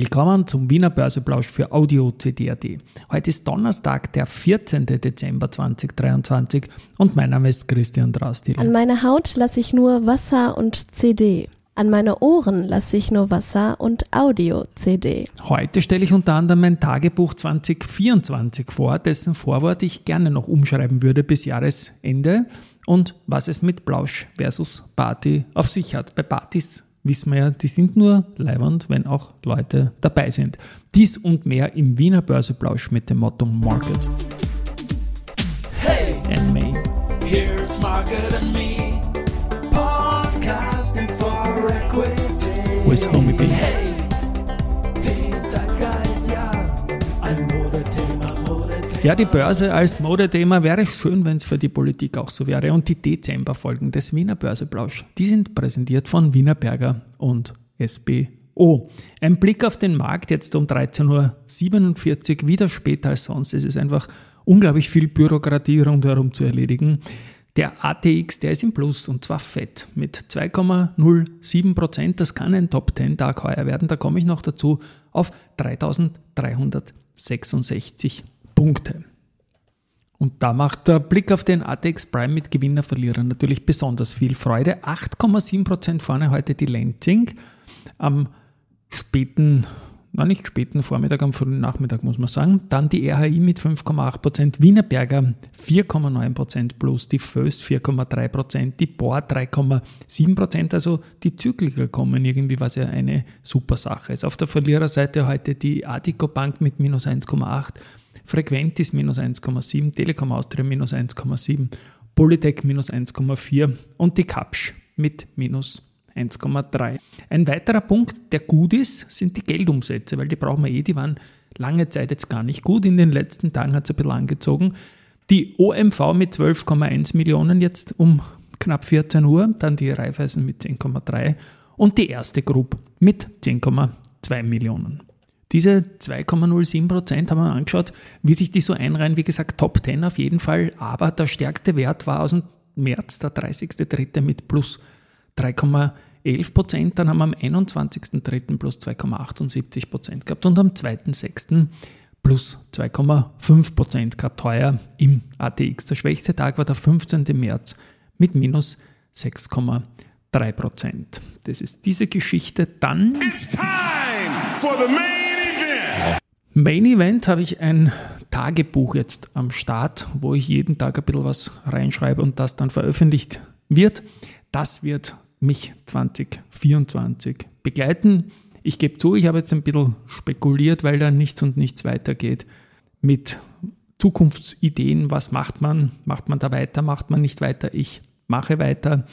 Willkommen zum Wiener Börseplausch für Audio CD.at. Heute ist Donnerstag, der 14. Dezember 2023 und mein Name ist Christian Drastil. An meine Haut lasse ich nur Wasser und CD. An meine Ohren lasse ich nur Wasser und Audio-CD. Heute stelle ich unter anderem mein Tagebuch 2024 vor, dessen Vorwort ich gerne noch umschreiben würde bis Jahresende und was es mit Plausch versus Party auf sich hat. Bei Partys wissen wir ja, die sind nur leibend, wenn auch Leute dabei sind. Dies und mehr im Wiener Börseplausch mit dem Motto Market. Hey, and me. Here's Market and me. Podcasting for equity. With Homie B. Ja, die Börse als Modethema wäre schön, wenn es für die Politik auch so wäre. Und die Dezemberfolgen des Wiener Börseplausch, die sind präsentiert von Wiener Berger und SBO. Ein Blick auf den Markt jetzt um 13.47 Uhr, wieder später als sonst. Es ist einfach unglaublich viel Bürokratie rundherum zu erledigen. Der ATX, der ist im Plus und zwar fett mit 2,07 Prozent. Das kann ein Top 10 Tag heuer werden. Da komme ich noch dazu auf 3366 Punkte. Und da macht der Blick auf den ATX Prime mit Gewinner, Verlierer natürlich besonders viel Freude. 8,7% vorne heute die Lenzing. Am späten, na nicht späten Vormittag, am frühen Nachmittag muss man sagen. Dann die RHI mit 5,8%, Wienerberger 4,9% plus, die Föst 4,3%, die Bohr 3,7%. Also die Zykliker kommen irgendwie, was ja eine super Sache ist. Auf der Verliererseite heute die Adico Bank mit minus 1,8%. Frequentis minus 1,7, Telekom Austria minus 1,7, Polytech minus 1,4 und die Kapsch mit minus 1,3. Ein weiterer Punkt, der gut ist, sind die Geldumsätze, weil die brauchen wir eh, die waren lange Zeit jetzt gar nicht gut. In den letzten Tagen hat es ein bisschen angezogen. Die OMV mit 12,1 Millionen jetzt um knapp 14 Uhr, dann die Raiffeisen mit 10,3 und die erste Group mit 10,2 Millionen. Diese 2,07 Prozent haben wir angeschaut, wie sich die so einreihen. Wie gesagt, Top 10 auf jeden Fall, aber der stärkste Wert war aus dem März, der 30.3. mit plus 3,11 Prozent. Dann haben wir am 21.3. plus 2,78 Prozent gehabt und am 2.6. plus 2,5 Prozent gehabt heuer im ATX. Der schwächste Tag war der 15. März mit minus 6,3 Prozent. Das ist diese Geschichte. Dann. It's time for the main event. Main Event habe ich ein Tagebuch jetzt am Start, wo ich jeden Tag ein bisschen was reinschreibe und das dann veröffentlicht wird. Das wird mich 2024 begleiten. Ich gebe zu, ich habe jetzt ein bisschen spekuliert, weil da nichts und nichts weitergeht mit Zukunftsideen. Was macht man? Macht man da weiter? Macht man nicht weiter? Ich mache weiter.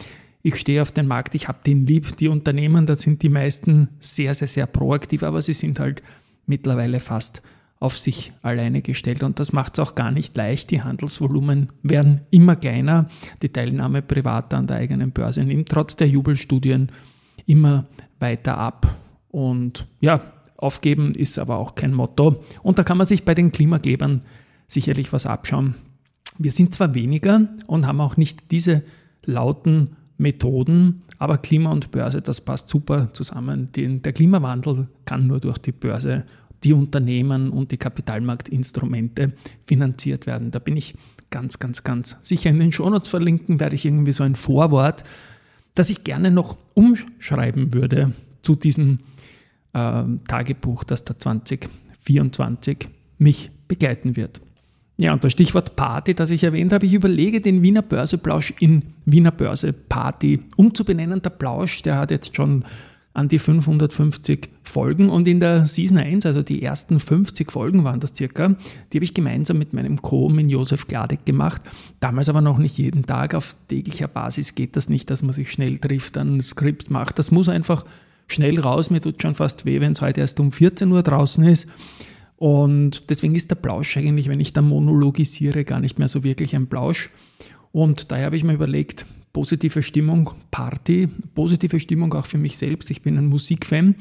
Ich stehe auf den Markt, ich habe den lieb. Die Unternehmen, da sind die meisten sehr, sehr, sehr proaktiv, aber sie sind halt mittlerweile fast auf sich alleine gestellt. Und das macht es auch gar nicht leicht. Die Handelsvolumen werden immer kleiner. Die Teilnahme privater an der eigenen Börse nimmt trotz der Jubelstudien immer weiter ab. Und ja, aufgeben ist aber auch kein Motto. Und da kann man sich bei den Klimaklebern sicherlich was abschauen. Wir sind zwar weniger und haben auch nicht diese lauten Methoden, aber Klima und Börse, das passt super zusammen. der Klimawandel kann nur durch die Börse, die Unternehmen und die Kapitalmarktinstrumente finanziert werden. Da bin ich ganz, ganz, ganz sicher. In den Shownotes verlinken werde ich irgendwie so ein Vorwort, das ich gerne noch umschreiben würde zu diesem äh, Tagebuch, das da 2024 mich begleiten wird. Ja, und das Stichwort Party, das ich erwähnt habe, ich überlege, den Wiener Börseplausch in Wiener Börse Party umzubenennen. Der Plausch, der hat jetzt schon an die 550 Folgen und in der Season 1, also die ersten 50 Folgen waren das circa, die habe ich gemeinsam mit meinem Co-Min Josef Gladek gemacht. Damals aber noch nicht jeden Tag, auf täglicher Basis geht das nicht, dass man sich schnell trifft, ein Skript macht. Das muss einfach schnell raus. Mir tut schon fast weh, wenn es heute erst um 14 Uhr draußen ist. Und deswegen ist der Plausch eigentlich, wenn ich da monologisiere, gar nicht mehr so wirklich ein Plausch. Und daher habe ich mir überlegt, positive Stimmung, Party, positive Stimmung auch für mich selbst. Ich bin ein Musikfan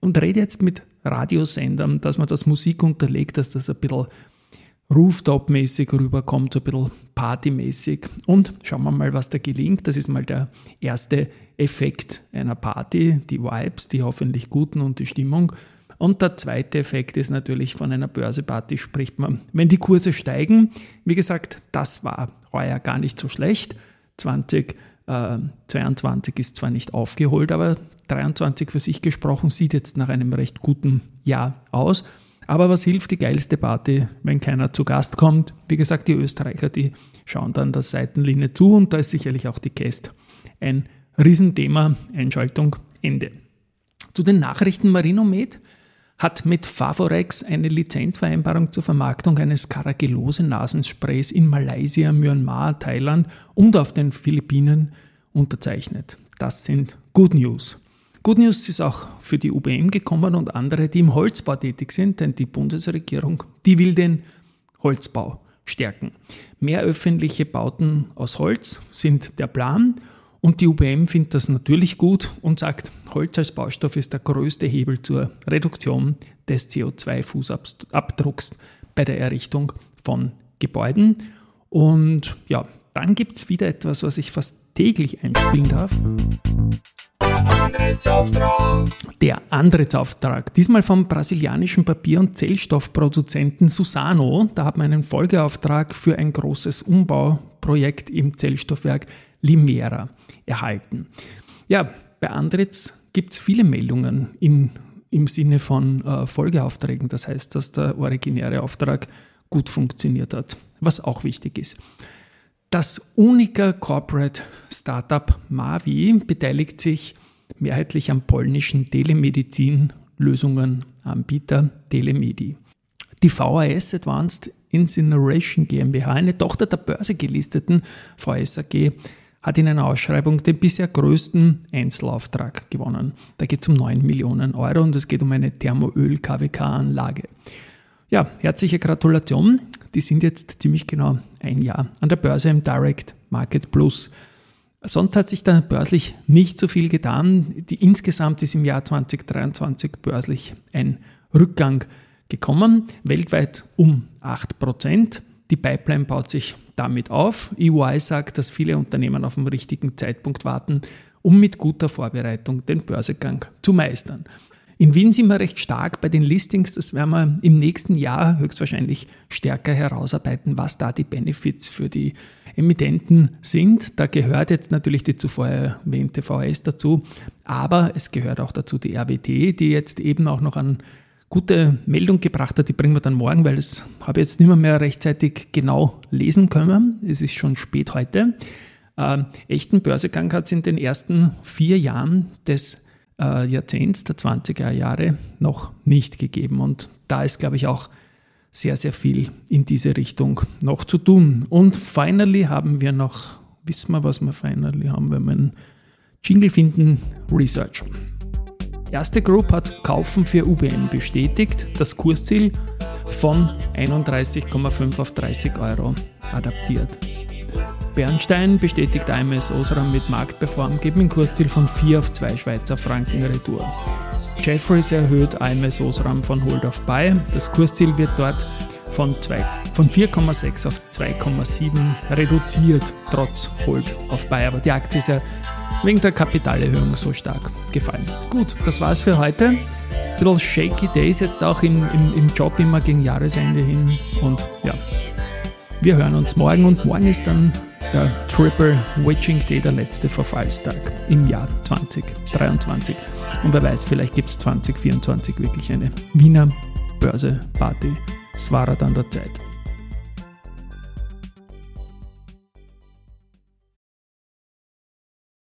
und rede jetzt mit Radiosendern, dass man das Musik unterlegt, dass das ein bisschen Rooftop-mäßig rüberkommt, so ein bisschen Partymäßig. Und schauen wir mal, was da gelingt. Das ist mal der erste Effekt einer Party, die Vibes, die hoffentlich guten und die Stimmung. Und der zweite Effekt ist natürlich von einer Börseparty spricht man. Wenn die Kurse steigen, wie gesagt, das war heuer gar nicht so schlecht. 2022 äh, ist zwar nicht aufgeholt, aber 23 für sich gesprochen sieht jetzt nach einem recht guten Jahr aus. Aber was hilft die geilste Party, wenn keiner zu Gast kommt? Wie gesagt, die Österreicher, die schauen dann der Seitenlinie zu und da ist sicherlich auch die Cast ein Riesenthema. Einschaltung Ende. Zu den Nachrichten Marinomed hat mit Favorex eine Lizenzvereinbarung zur Vermarktung eines Caragillose-Nasensprays in Malaysia, Myanmar, Thailand und auf den Philippinen unterzeichnet. Das sind Good News. Good News ist auch für die UBM gekommen und andere, die im Holzbau tätig sind, denn die Bundesregierung, die will den Holzbau stärken. Mehr öffentliche Bauten aus Holz sind der Plan und die UBM findet das natürlich gut und sagt, Holz als Baustoff ist der größte Hebel zur Reduktion des CO2-Fußabdrucks bei der Errichtung von Gebäuden. Und ja, dann gibt es wieder etwas, was ich fast täglich einspielen darf. Der Antrittsauftrag. Diesmal vom brasilianischen Papier- und Zellstoffproduzenten Susano. Da hat man einen Folgeauftrag für ein großes Umbauprojekt im Zellstoffwerk Limera erhalten. Ja, bei Andritz gibt es viele Meldungen in, im Sinne von äh, Folgeaufträgen. Das heißt, dass der originäre Auftrag gut funktioniert hat, was auch wichtig ist. Das Unica Corporate Startup Mavi beteiligt sich mehrheitlich am polnischen Telemedizin-Lösungen-Anbieter Telemedi. Die VAS Advanced Incineration GmbH, eine Tochter der Börse gelisteten VAS AG, hat in einer Ausschreibung den bisher größten Einzelauftrag gewonnen. Da geht es um 9 Millionen Euro und es geht um eine Thermoöl-KWK-Anlage. Ja, herzliche Gratulation. Die sind jetzt ziemlich genau ein Jahr an der Börse im Direct Market Plus. Sonst hat sich da börslich nicht so viel getan. Die, insgesamt ist im Jahr 2023 börslich ein Rückgang gekommen, weltweit um 8%. Die Pipeline baut sich damit auf. EY sagt, dass viele Unternehmen auf den richtigen Zeitpunkt warten, um mit guter Vorbereitung den Börsegang zu meistern. In Wien sind wir recht stark bei den Listings. Das werden wir im nächsten Jahr höchstwahrscheinlich stärker herausarbeiten, was da die Benefits für die Emittenten sind. Da gehört jetzt natürlich die zuvor erwähnte VS dazu, aber es gehört auch dazu die RWT, die jetzt eben auch noch an gute Meldung gebracht hat. Die bringen wir dann morgen, weil das habe ich jetzt nicht mehr, rechtzeitig genau lesen können. Es ist schon spät heute. Äh, echten Börsegang hat es in den ersten vier Jahren des äh, Jahrzehnts, der 20er Jahre, noch nicht gegeben. Und da ist, glaube ich, auch sehr, sehr viel in diese Richtung noch zu tun. Und finally haben wir noch, wissen wir, was wir finally haben, wenn wir einen Jingle finden, Research. Erste Group hat Kaufen für UBM bestätigt, das Kursziel von 31,5 auf 30 Euro adaptiert. Bernstein bestätigt AMS Osram mit Marktperform, geben ein Kursziel von 4 auf 2 Schweizer Franken Retour. Jeffries erhöht AMS Osram von Hold of Buy. Das Kursziel wird dort von, von 4,6 auf 2,7 reduziert, trotz Hold of Buy. Aber die Aktie ist ja wegen der Kapitalerhöhung so stark gefallen. Gut, das war's für heute. Ein bisschen shaky days jetzt auch im, im, im Job immer gegen Jahresende hin. Und ja, wir hören uns morgen und morgen ist dann der Triple Witching Day, der letzte Verfallstag im Jahr 2023. Und wer weiß, vielleicht gibt es 2024 wirklich eine Wiener Börse-Party. Es war dann der Zeit.